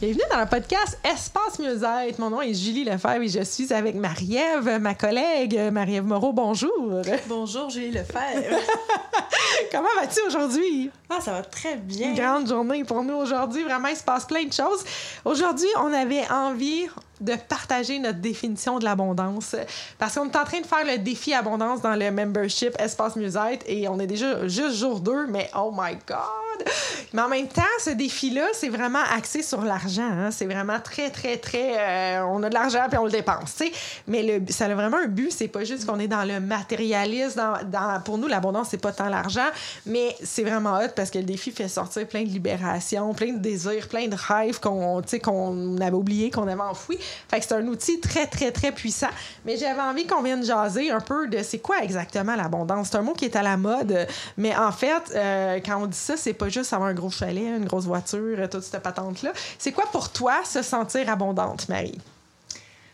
Bienvenue dans le podcast Espace Mieux-être. Mon nom est Julie Lefebvre et je suis avec Marie-Ève, ma collègue. Marie-Ève Moreau, bonjour. Bonjour Julie Lefebvre. Comment vas-tu aujourd'hui? Ah, ça va très bien. Une grande journée pour nous aujourd'hui. Vraiment, il se passe plein de choses. Aujourd'hui, on avait envie de partager notre définition de l'abondance parce qu'on est en train de faire le défi abondance dans le membership Espace Mieux-être et on est déjà juste jour 2, mais oh my God! Mais en même temps, ce défi-là, c'est vraiment axé sur l'argent. Hein. C'est vraiment très, très, très. Euh, on a de l'argent puis on le dépense. sais. Mais le, ça a vraiment un but. C'est pas juste qu'on est dans le matérialisme. Dans, pour nous, l'abondance, c'est pas tant l'argent, mais c'est vraiment hot parce que le défi fait sortir plein de libération, plein de désirs, plein de rêves qu'on qu'on avait oublié, qu'on avait enfouis. Fait que c'est un outil très, très, très puissant. Mais j'avais envie qu'on vienne jaser un peu de c'est quoi exactement l'abondance? C'est un mot qui est à la mode, mais en fait, euh, quand on dit ça, c'est pas juste avoir un gros chalet, une grosse voiture, euh, toute cette patente-là. C'est quoi pour toi se sentir abondante, Marie?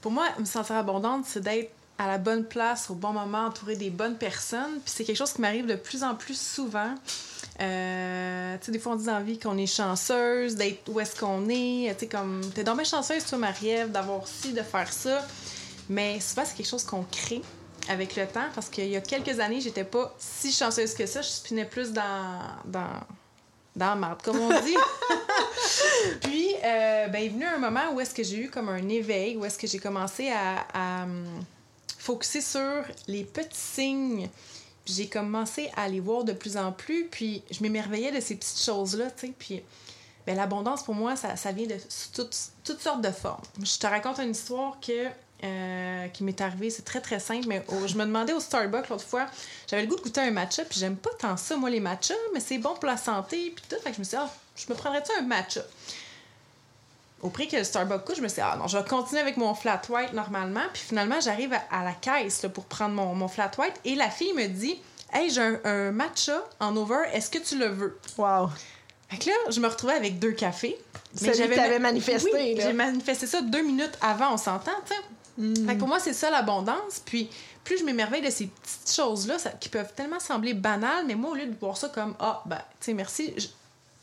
Pour moi, me sentir abondante, c'est d'être à la bonne place, au bon moment, entourée des bonnes personnes. Puis c'est quelque chose qui m'arrive de plus en plus souvent. Euh, tu sais, des fois, on dit la vie qu'on est chanceuse, d'être où est-ce qu'on est. Tu sais, comme, t'es donc chanceuse, toi, Marie-Ève, d'avoir ci, de faire ça. Mais souvent, c'est quelque chose qu'on crée avec le temps parce qu'il y a quelques années, j'étais pas si chanceuse que ça. Je spinais plus dans, dans, dans marde, comme on dit. Puis, euh, ben, est venu un moment où est-ce que j'ai eu comme un éveil, où est-ce que j'ai commencé à, à um, focuser sur les petits signes. j'ai commencé à les voir de plus en plus, puis je m'émerveillais de ces petites choses-là, tu sais. Puis, ben, l'abondance, pour moi, ça, ça vient de toutes, toutes sortes de formes. Je te raconte une histoire que euh, qui m'est arrivé. C'est très, très simple. Mais je me demandais au Starbucks l'autre fois, j'avais le goût de goûter un matcha, puis j'aime pas tant ça, moi, les matchas, mais c'est bon pour la santé, puis tout. Fait je me suis dit, ah, je me prendrais-tu un matcha? Au prix que le Starbucks coûte, je me suis dit, ah non, je vais continuer avec mon flat white normalement. Puis finalement, j'arrive à, la caisse pour prendre mon, mon, flat white et la fille me dit, hey, j'ai un, matcha en over, est-ce que tu le veux? Wow! Fait que là, je me retrouvais avec deux cafés. Mais j'avais manifesté. Oui, j'ai manifesté ça deux minutes avant, on s'entend, tu sais. Mm. pour moi, c'est ça l'abondance. Puis plus je m'émerveille de ces petites choses-là qui peuvent tellement sembler banales, mais moi, au lieu de voir ça comme Ah, ben, tu sais, merci,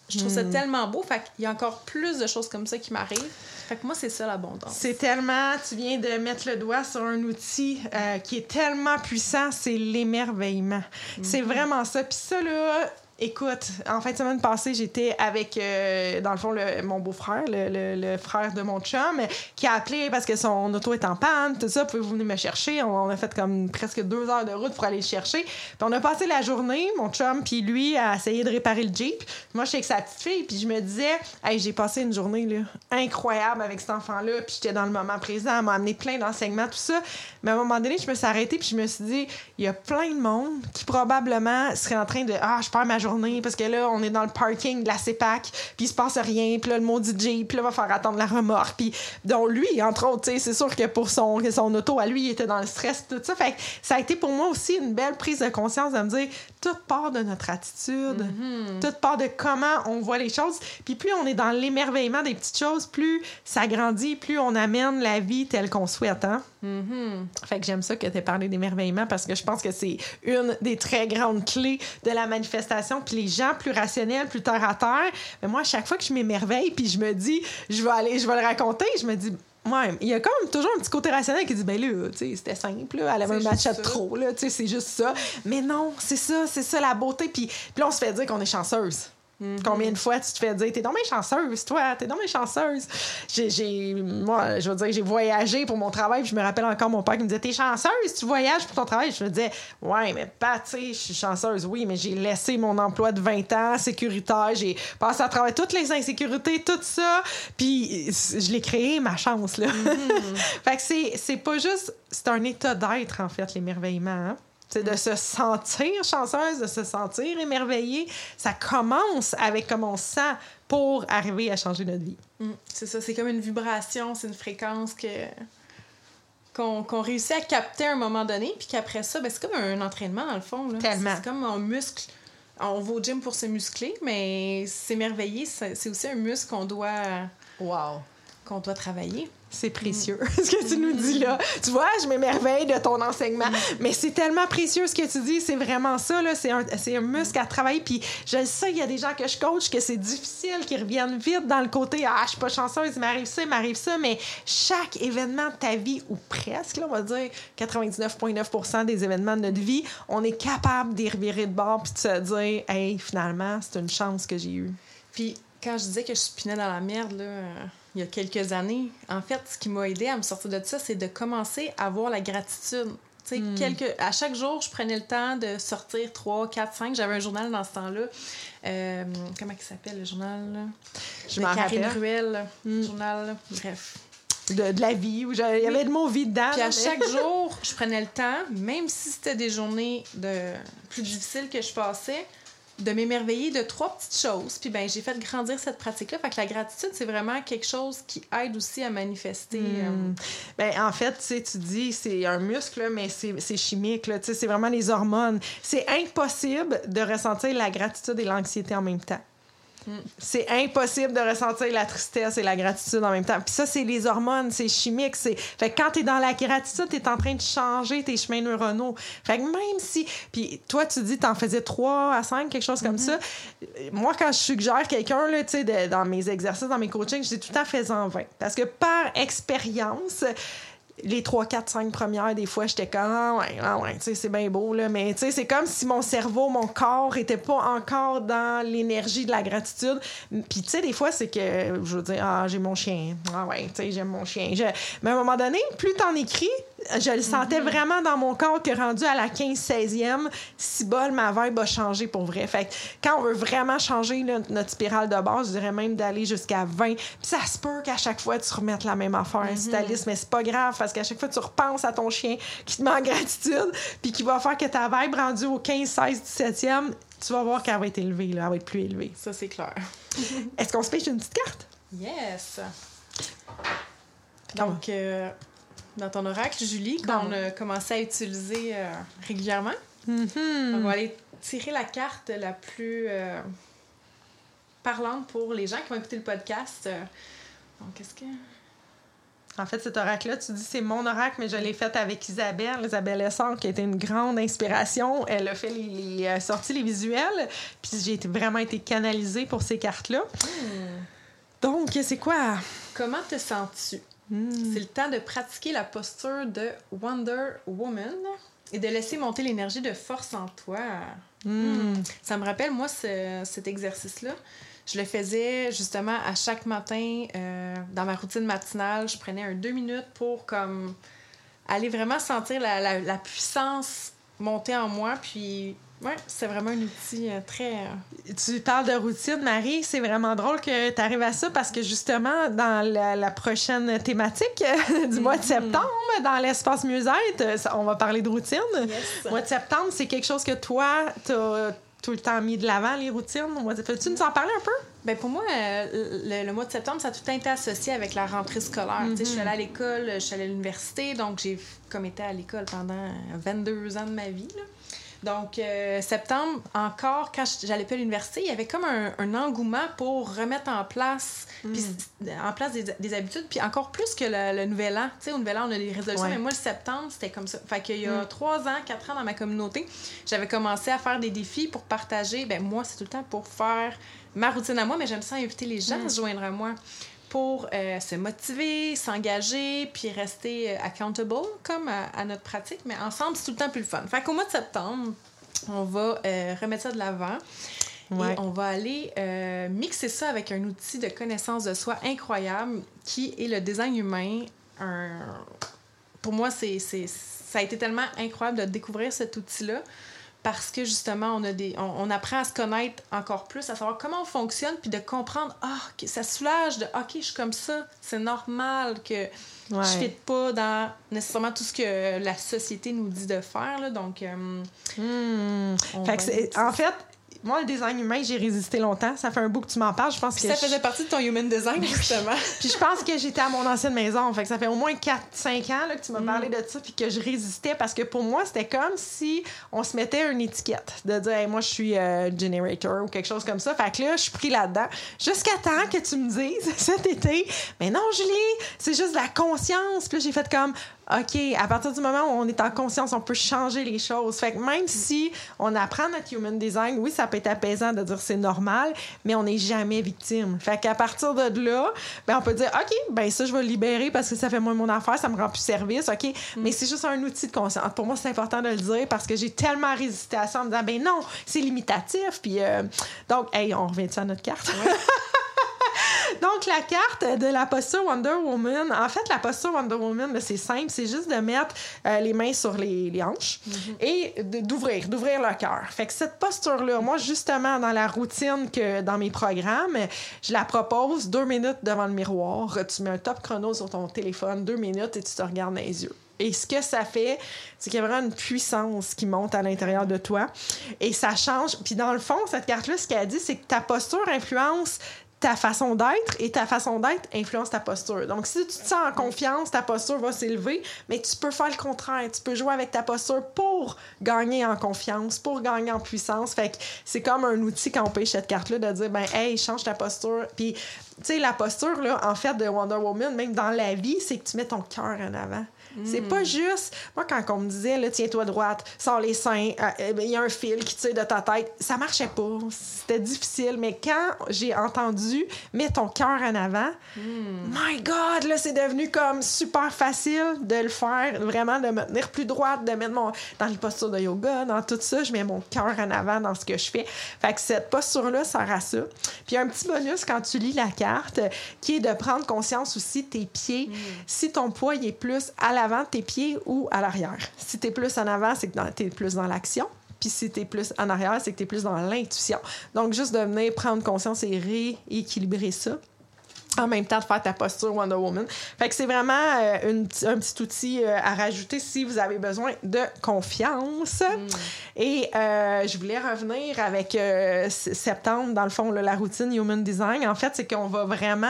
je, trouve ça mm. tellement beau. Fait qu'il y a encore plus de choses comme ça qui m'arrivent. Fait que moi, c'est ça l'abondance. C'est tellement, tu viens de mettre le doigt sur un outil euh, qui est tellement puissant, c'est l'émerveillement. C'est mm-hmm. vraiment ça. Puis ça, là, Écoute, en fin de semaine passée, j'étais avec, euh, dans le fond, mon beau-frère, le, frère de mon chum, qui a appelé parce que son auto est en panne, tout ça. Pouvez-vous venir me chercher? On, a fait comme presque deux heures de route pour aller le chercher. Puis on a passé la journée, mon chum, puis lui, à essayer de réparer le Jeep. Moi, je suis avec sa puis je me disais, hey, j'ai passé une journée là, incroyable avec cet enfant-là, puis j'étais dans le moment présent, elle m'a amené plein d'enseignements, tout ça. Mais à un moment donné, je me suis arrêtée, puis je me suis dit, il y a plein de monde qui probablement serait en train de, ah, je perds ma journée parce que là, on est dans le parking de la CEPAC, puis il se passe rien, puis là, le maudit Jeep, puis là, va faire attendre la remorque. Puis, donc, lui, entre autres, c'est sûr que pour son, son auto, à lui, il était dans le stress, tout ça. Fait que ça a été pour moi aussi une belle prise de conscience de me dire, toute part de notre attitude, mm-hmm. toute part de comment on voit les choses. Puis plus on est dans l'émerveillement des petites choses, plus ça grandit, plus on amène la vie telle qu'on souhaite. Hein? Mm-hmm. Fait que j'aime ça que tu aies parlé d'émerveillement parce que je pense que c'est une des très grandes clés de la manifestation. Puis les gens plus rationnels, plus terre à terre, mais moi, à chaque fois que je m'émerveille, puis je me dis, je vais aller, je vais le raconter, je me dis, Ouais, il y a quand même toujours un petit côté rationnel qui dit ben là, tu sais, c'était simple, là, elle avait un match de trop, là, tu sais, c'est juste ça. Mais non, c'est ça, c'est ça la beauté. Puis, puis là, on se fait dire qu'on est chanceuse. Mm-hmm. Combien de fois tu te fais dire, t'es donc bien chanceuse, toi, t'es donc bien chanceuse. J'ai, moi, je veux dire, j'ai voyagé pour mon travail, puis je me rappelle encore mon père qui me disait, t'es chanceuse, tu voyages pour ton travail? Je me disais, ouais, mais pas, tu sais, je suis chanceuse, oui, mais j'ai laissé mon emploi de 20 ans sécuritaire, j'ai passé à travers toutes les insécurités, tout ça, puis je l'ai créé, ma chance, là. Mm-hmm. fait que c'est, c'est pas juste, c'est un état d'être, en fait, l'émerveillement, hein? C'est de se sentir chanceuse, de se sentir émerveillée. Ça commence avec comment on se sent pour arriver à changer notre vie. Mm, c'est ça, c'est comme une vibration, c'est une fréquence que qu'on réussit à capter à un moment donné, puis qu'après ça, ben, c'est comme un entraînement dans le fond. Tellement. C'est comme un muscle. On va au gym pour se muscler, mais s'émerveiller, c'est aussi un muscle qu'on doit, wow. qu'on doit travailler. C'est précieux ce que tu nous dis là. Tu vois, je m'émerveille de ton enseignement. Mais c'est tellement précieux ce que tu dis. C'est vraiment ça. C'est un, un muscle à travailler. Puis je sais, il y a des gens que je coach que c'est difficile, qui reviennent vite dans le côté Ah, je suis pas chanceuse, il m'arrive ça, il m'arrive ça. Mais chaque événement de ta vie, ou presque, là, on va dire 99,9% des événements de notre vie, on est capable d'y revirer de bord puis de se dire Hey, finalement, c'est une chance que j'ai eue. Puis quand je disais que je spinais dans la merde, là il y a quelques années. En fait, ce qui m'a aidé à me sortir de ça, c'est de commencer à avoir la gratitude. Hmm. Quelques... À chaque jour, je prenais le temps de sortir 3, 4, 5. J'avais un journal dans ce temps-là. Euh, comment il s'appelle le journal? Je m'en rappelle. Ruel, hmm. journal, bref. De, de, la vie, où il y avait de mon vie dedans. Puis à chaque jour, je prenais le temps, même si c'était des journées de plus difficiles que je passais, de m'émerveiller de trois petites choses. Puis ben j'ai fait grandir cette pratique-là. Fait que la gratitude, c'est vraiment quelque chose qui aide aussi à manifester. Euh, hmm. Ben, en fait, tu dis, c'est un muscle, mais c'est chimique. C'est vraiment les hormones. C'est impossible de ressentir la gratitude et l'anxiété en même temps. C'est impossible de ressentir la tristesse et la gratitude en même temps. Puis ça, c'est les hormones, c'est chimique. C'est... Fait que quand t'es dans la gratitude, t'es en train de changer tes chemins neuronaux. Fait que même si... Puis toi, tu dis t'en faisais 3 à 5, quelque chose comme mm-hmm. ça. Moi, quand je suggère quelqu'un, là, tu sais, dans mes exercices, dans mes coachings, je dis tout fais-en 20. Parce que par expérience les 3, 4, 5 premières, des fois, j'étais comme, ah ouais, ah ouais, tu sais, c'est bien beau, là, mais tu sais, c'est comme si mon cerveau, mon corps était pas encore dans l'énergie de la gratitude. Puis, tu sais, des fois, c'est que, je veux dire, ah, j'ai mon chien. Ah ouais, tu sais, j'aime mon chien. Mais à un moment donné, plus t'en écris, je le sentais mhm. vraiment dans mon corps que rendu à la 15-16e, si bol, ma vibe a changé pour vrai. Fait que quand on veut vraiment changer notre spirale de base, je dirais même d'aller jusqu'à 20. Puis ça se peut qu'à chaque fois, tu remettes la même affaire, mm mais c'est pas grave parce qu'à chaque fois, tu repenses à ton chien qui te en gratitude, puis qui va faire que ta vibe rendue au 15, 16, 17e, tu vas voir qu'elle va être élevée, là, elle va être plus élevée. Ça, c'est clair. Est-ce qu'on se pêche une petite carte? Yes! Donc, euh, dans ton oracle, Julie, qu'on a commencé à utiliser euh, régulièrement. Mm-hmm. On va aller tirer la carte la plus euh, parlante pour les gens qui vont écouter le podcast. Donc, qu'est-ce que. En fait, cet oracle-là, tu dis c'est mon oracle, mais je l'ai fait avec Isabelle, Isabelle Essor, qui a été une grande inspiration. Elle a fait les, sorties les visuels, puis j'ai vraiment été canalisée pour ces cartes-là. Hmm. Donc, c'est quoi? Comment te sens-tu? Hmm. C'est le temps de pratiquer la posture de Wonder Woman et de laisser monter l'énergie de force en toi. Hmm. Ça me rappelle, moi, cet exercice-là. Je le faisais justement à chaque matin euh, dans ma routine matinale. Je prenais un deux minutes pour comme aller vraiment sentir la, la puissance monter en moi, puis oui, c'est vraiment un outil euh, très. Euh, tu parles de routine, Marie. C'est vraiment drôle que tu arrives à ça parce que justement, dans la, prochaine thématique du mois de mm-hmm. septembre, dans l'espace mieux-être, on va parler de routine. Le mois de septembre, c'est quelque chose que toi, tu as tout le temps mis de l'avant, les routines. Peux-tu nous en parler un peu? Ben pour moi, euh, le, mois de septembre, ça a tout le temps été associé avec la rentrée scolaire. Je suis mm-hmm. allée à l'école, je suis allée à l'université, donc j'ai comme été à l'école pendant 22 ans de ma vie. Là. Donc, euh, septembre, encore, quand j'allais pas à l'université, il y avait comme un, engouement pour remettre en place, mm. en place des, habitudes, puis encore plus que le, nouvel an. Tu sais, au nouvel an, on a des résolutions, mais moi, le septembre, c'était comme ça. Fait qu'il y a mm. trois ans, quatre ans dans ma communauté, j'avais commencé à faire des défis pour partager. Ben moi, c'est tout le temps pour faire ma routine à moi, mais j'aime ça inviter les gens à mm. se joindre à moi pour euh, se motiver, s'engager, puis rester euh, accountable comme à, notre pratique. Mais ensemble, c'est tout le temps plus le fun. Fait qu'au mois de septembre, on va euh, remettre ça de l'avant. Et on va aller euh, mixer ça avec un outil de connaissance de soi incroyable qui est le design humain. Pour moi, c'est, ça a été tellement incroyable de découvrir cet outil-là parce que justement, on, a des, on, apprend à se connaître encore plus, à savoir comment on fonctionne, puis de comprendre, ah, ça soulage de, OK, je suis comme ça, c'est normal que je ne fit pas dans nécessairement tout ce que la société nous dit de faire. Là, donc, euh, hmm. en fait, moi, le design humain, j'ai résisté longtemps. Ça fait un bout que tu m'en parles. Je pense que ça faisait partie de ton human design, justement. puis je pense que j'étais à mon ancienne maison. Fait que ça fait au moins 4-5 ans là, que tu m'as parlé mm. de ça, puis que je résistais parce que pour moi, c'était comme si on se mettait une étiquette de dire, moi, je suis euh, generator ou quelque chose comme ça. Fait que là, je suis pris là-dedans. Jusqu'à temps que tu me dises cet été, mais non, Julie, c'est juste de la conscience. Puis j'ai fait comme, OK, à partir du moment où on est en conscience, on peut changer les choses. Fait que même si on apprend notre human design, oui, ça peut être apaisant de dire c'est normal, mais on n'est jamais victime. Fait qu'à partir de là, ben on peut dire OK, ben ça je vais le libérer parce que ça fait moins mon affaire, ça me rend plus service, OK, mm. mais c'est juste un outil de conscience. Pour moi, c'est important de le dire parce que j'ai tellement résisté à ça en me disant ben non, c'est limitatif puis euh, donc hey, on revient à notre carte? Donc, la carte de la posture Wonder Woman, en fait, la posture Wonder Woman, ben, c'est simple, c'est juste de mettre euh, les mains sur les, hanches mhm. et d'ouvrir, d'ouvrir le cœur. Fait que cette posture-là, moi, justement, dans la routine que dans mes programmes, je la propose deux minutes devant le miroir. Tu mets un top chrono sur ton téléphone, deux minutes, et tu te regardes dans les yeux. Et ce que ça fait, c'est qu'il y a vraiment une puissance qui monte à l'intérieur de toi. Et ça change. Puis dans le fond, cette carte-là, ce qu'elle dit, c'est que ta posture influence ta façon d'être et ta façon d'être influence ta posture. Donc, si tu te sens en confiance, ta posture va s'élever, mais tu peux faire le contraire. Tu peux jouer avec ta posture pour gagner en confiance, pour gagner en puissance. Fait que c'est comme un outil quand on pêche cette carte-là de dire, ben, hey, change ta posture. Puis, tu sais, la posture, là, en fait, de Wonder Woman, même dans la vie, c'est que tu mets ton cœur en avant. C'est pas juste. Moi, quand on me disait, tiens-toi droite, sors les seins, euh, euh, il y a un fil qui tire de ta tête, ça marchait pas. C'était difficile. Mais quand j'ai entendu, mets ton cœur en avant, hmm. my God, là, c'est devenu comme super facile de le faire, vraiment, de me tenir plus droite, de mettre mon. Dans les postures de yoga, dans tout ça, je mets mon cœur en avant dans ce que je fais. Fait que cette posture-là sert à ça. Puis un petit bonus quand tu lis la carte, qui est de prendre conscience aussi tes pieds. Hmm. Si ton poids il est plus à l'avant, de tes pieds ou à l'arrière. Si tu es plus en avant, c'est que tu es plus dans l'action. Puis si tu es plus en arrière, c'est que tu es plus dans l'intuition. Donc, juste de venir prendre conscience et rééquilibrer ça en même temps de faire ta posture Wonder Woman. Fait que c'est vraiment euh, un petit outil euh, à rajouter si vous avez besoin de confiance. Mm. Et euh, je voulais revenir avec septembre, dans le fond, la routine Human Design. En fait, c'est qu'on va vraiment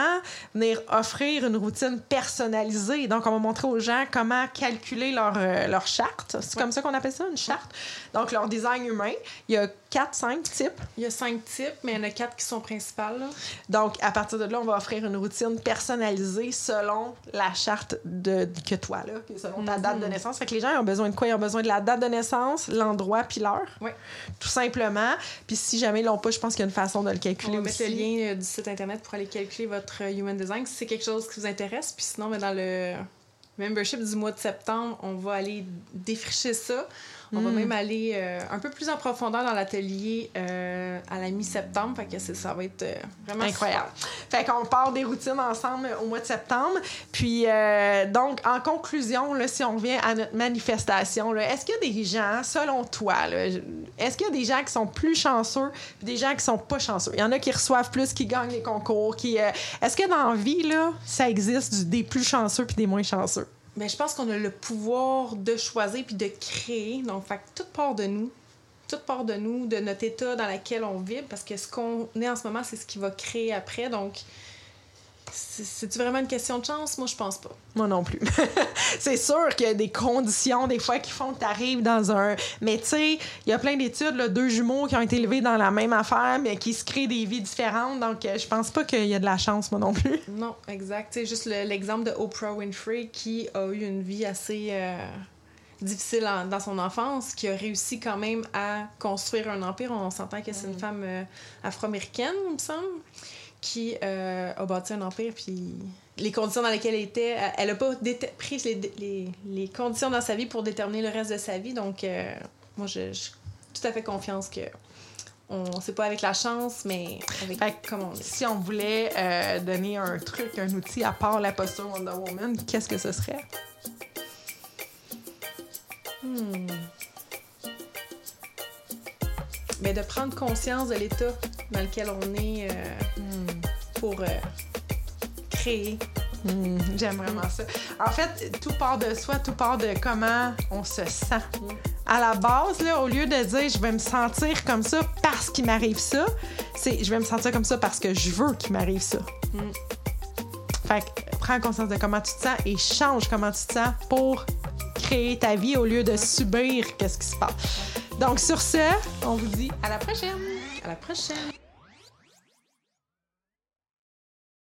venir offrir une routine personnalisée. Donc, on va montrer aux gens comment calculer leur, leur charte. C'est comme ça qu'on appelle ça, une charte? Donc, leur design humain. Il y a quatre, cinq types. Il y a cinq types, mais il y en a quatre qui sont principales. Donc, à partir de là, on va offrir une routine personnalisée selon la charte de, que toi, là, selon ta date de mhm. naissance. Fait que les gens ont besoin de quoi? Ils ont besoin de la date de naissance, l'endroit puis l'heure. Oui. Tout simplement. Puis si jamais ils l'ont pas, je pense qu'il y a une façon de le calculer on va mettre le lien euh, du site Internet pour aller calculer votre euh, Human Design si c'est quelque chose qui vous intéresse. Puis sinon, ben, dans le membership du mois de septembre, on va aller défricher ça. On va hmm. même aller euh, un peu plus en profondeur dans l'atelier euh, à la mi-septembre. Fait que ça va être euh, vraiment incroyable. Fait qu'on part des routines ensemble au mois de septembre. Puis, donc, en conclusion, là, si on revient à notre manifestation, est-ce qu'il y a des gens, selon toi, est-ce qu'il y a des gens qui sont plus chanceux et des gens qui sont pas chanceux? Il y en a qui reçoivent plus, qui gagnent les concours. qui Est-ce que dans la vie, là, ça existe des plus chanceux puis des moins chanceux? Mais je pense qu'on a le pouvoir de choisir puis de créer. Donc, fait, toute part de nous, toute part de nous, de notre état dans lequel on vit, parce que ce qu'on est en ce moment, c'est ce qui va créer après. Donc, c'est vraiment une question de chance? Moi, je pense pas. Moi non plus. c'est sûr qu'il y a des conditions, des fois, qui font que tu arrives dans un. Mais tu sais, il y a plein d'études, deux jumeaux qui ont été élevés dans la même affaire, mais qui se créent des vies différentes. Donc, euh, je pense pas qu'il y a de la chance, moi non plus. Non, exact. C'est juste l'exemple de Oprah Winfrey qui a eu une vie assez. Euh, difficile dans son enfance, qui a réussi quand même à construire un empire. On s'entend que c'est une mm. femme euh, afro-américaine, il me semble qui euh, a bâti un empire, puis les conditions dans lesquelles elle était, elle n'a pas pris les, les, conditions dans sa vie pour déterminer le reste de sa vie. Donc, euh, moi, j'ai tout à fait confiance que on sait pas avec la chance, mais avec Fait que comme on est. Si on voulait euh, donner un truc, un outil à part la posture Wonder Woman, qu'est-ce que ce serait? Hmm. Mais de prendre conscience de l'état dans lequel on est euh, pour euh, créer. Hmm, J'aime vraiment ça. En fait, tout part de soi, tout part de comment on se sent. À la base, là, au lieu de dire je vais me sentir comme ça parce qu'il m'arrive ça, c'est je vais me sentir comme ça parce que je veux qu'il m'arrive ça. Mm. Fait que prends conscience de comment tu te sens et change comment tu te sens pour créer ta vie au lieu de subir qu'est-ce qui se passe. Donc sur ce, on vous dit à la prochaine. À la prochaine!